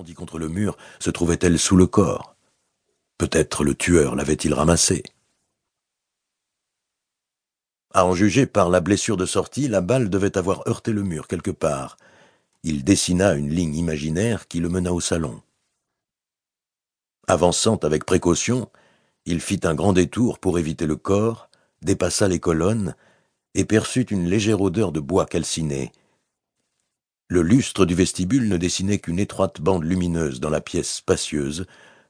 répondit contre le mur, se trouvait-elle sous le corps? Peut-être le tueur l'avait-il ramassée. À en juger par la blessure de sortie, la balle devait avoir heurté le mur quelque part. Il dessina une ligne imaginaire qui le mena au salon. Avançant avec précaution, il fit un grand détour pour éviter le corps, dépassa les colonnes et perçut une légère odeur de bois calciné. Le lustre du vestibule ne dessinait qu'une étroite bande lumineuse dans la pièce spacieuse,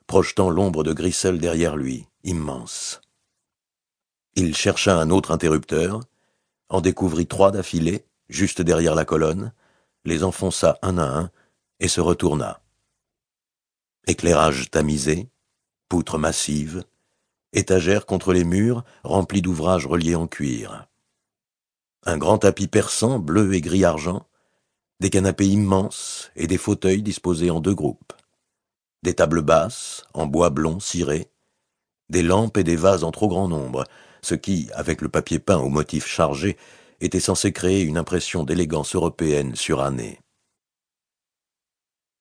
projetant l'ombre de Grissel derrière lui, immense. Il chercha un autre interrupteur, en découvrit trois d'affilée, juste derrière la colonne, les enfonça un à un et se retourna. Éclairage tamisé, poutres massives, étagères contre les murs remplies d'ouvrages reliés en cuir. Un grand tapis persan bleu et gris argent, des canapés immenses et des fauteuils disposés en deux groupes, des tables basses en bois blond ciré, des lampes et des vases en trop grand nombre, ce qui, avec le papier peint aux motifs chargés, était censé créer une impression d'élégance européenne surannée.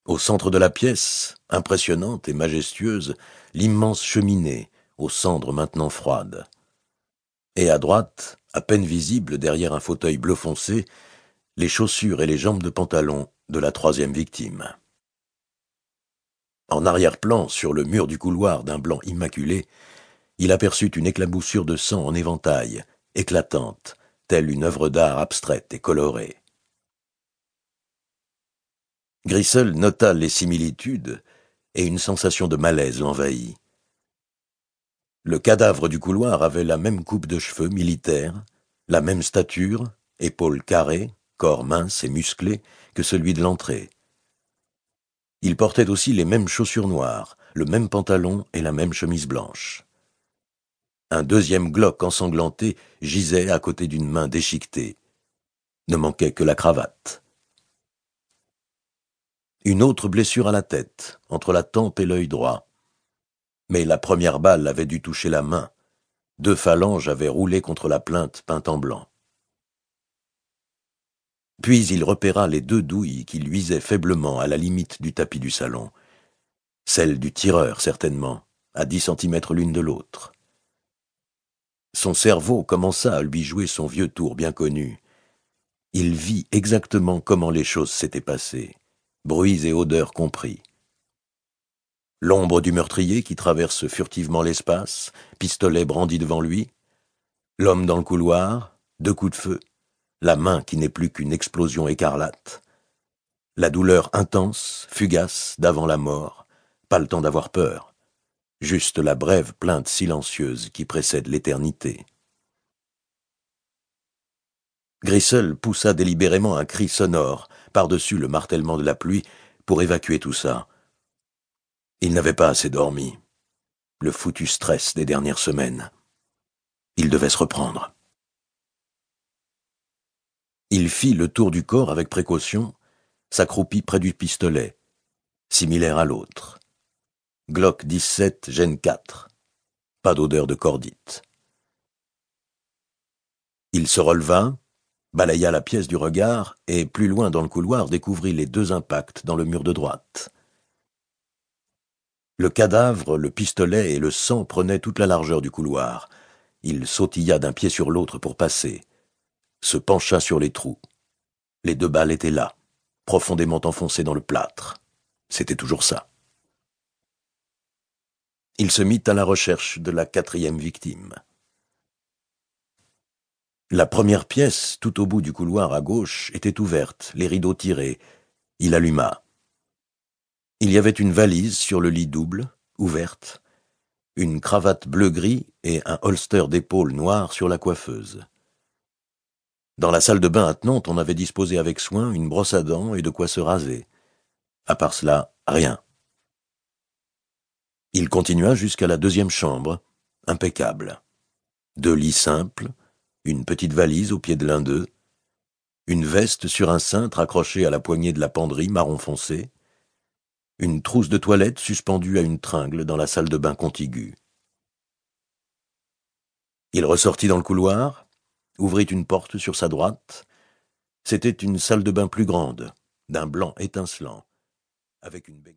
Au centre de la pièce, impressionnante et majestueuse, l'immense cheminée, aux cendres maintenant froides. Et à droite, à peine visible derrière un fauteuil bleu foncé, les chaussures et les jambes de pantalon de la troisième victime. En arrière-plan, sur le mur du couloir d'un blanc immaculé, il aperçut une éclaboussure de sang en éventail, éclatante, telle une œuvre d'art abstraite et colorée. Grissel nota les similitudes, et une sensation de malaise l'envahit. Le cadavre du couloir avait la même coupe de cheveux militaire, la même stature, épaules carrées, corps mince et musclé que celui de l'entrée. Il portait aussi les mêmes chaussures noires, le même pantalon et la même chemise blanche. Un deuxième Glock ensanglanté gisait à côté d'une main déchiquetée. Ne manquait que la cravate. Une autre blessure à la tête, entre la tempe et l'œil droit. Mais la première balle avait dû toucher la main. Deux phalanges avaient roulé contre la plainte peinte en blanc. Puis il repéra les deux douilles qui luisaient faiblement à la limite du tapis du salon. Celle du tireur, certainement, à dix centimètres l'une de l'autre. Son cerveau commença à lui jouer son vieux tour bien connu. Il vit exactement comment les choses s'étaient passées, bruits et odeurs compris. L'ombre du meurtrier qui traverse furtivement l'espace, pistolet brandi devant lui, l'homme dans le couloir, deux coups de feu, la main qui n'est plus qu'une explosion écarlate, la douleur intense, fugace, d'avant la mort, pas le temps d'avoir peur juste la brève plainte silencieuse qui précède l'éternité. Grissel poussa délibérément un cri sonore par-dessus le martèlement de la pluie pour évacuer tout ça. Il n'avait pas assez dormi. Le foutu stress des dernières semaines. Il devait se reprendre. Il fit le tour du corps avec précaution, s'accroupit près du pistolet, similaire à l'autre. Glock 17, gène 4. Pas d'odeur de cordite. Il se releva, balaya la pièce du regard et, plus loin dans le couloir, découvrit les deux impacts dans le mur de droite. Le cadavre, le pistolet et le sang prenaient toute la largeur du couloir. Il sautilla d'un pied sur l'autre pour passer, se pencha sur les trous. Les deux balles étaient là, profondément enfoncées dans le plâtre. C'était toujours ça il se mit à la recherche de la quatrième victime. La première pièce, tout au bout du couloir à gauche, était ouverte, les rideaux tirés. Il alluma. Il y avait une valise sur le lit double, ouverte, une cravate bleu-gris et un holster d'épaule noir sur la coiffeuse. Dans la salle de bain attenante, on avait disposé avec soin une brosse à dents et de quoi se raser. À part cela, rien. Il continua jusqu'à la deuxième chambre, impeccable. Deux lits simples, une petite valise au pied de l'un d'eux, une veste sur un cintre accrochée à la poignée de la penderie marron foncé, une trousse de toilette suspendue à une tringle dans la salle de bain contiguë. Il ressortit dans le couloir, ouvrit une porte sur sa droite. C'était une salle de bain plus grande, d'un blanc étincelant, avec une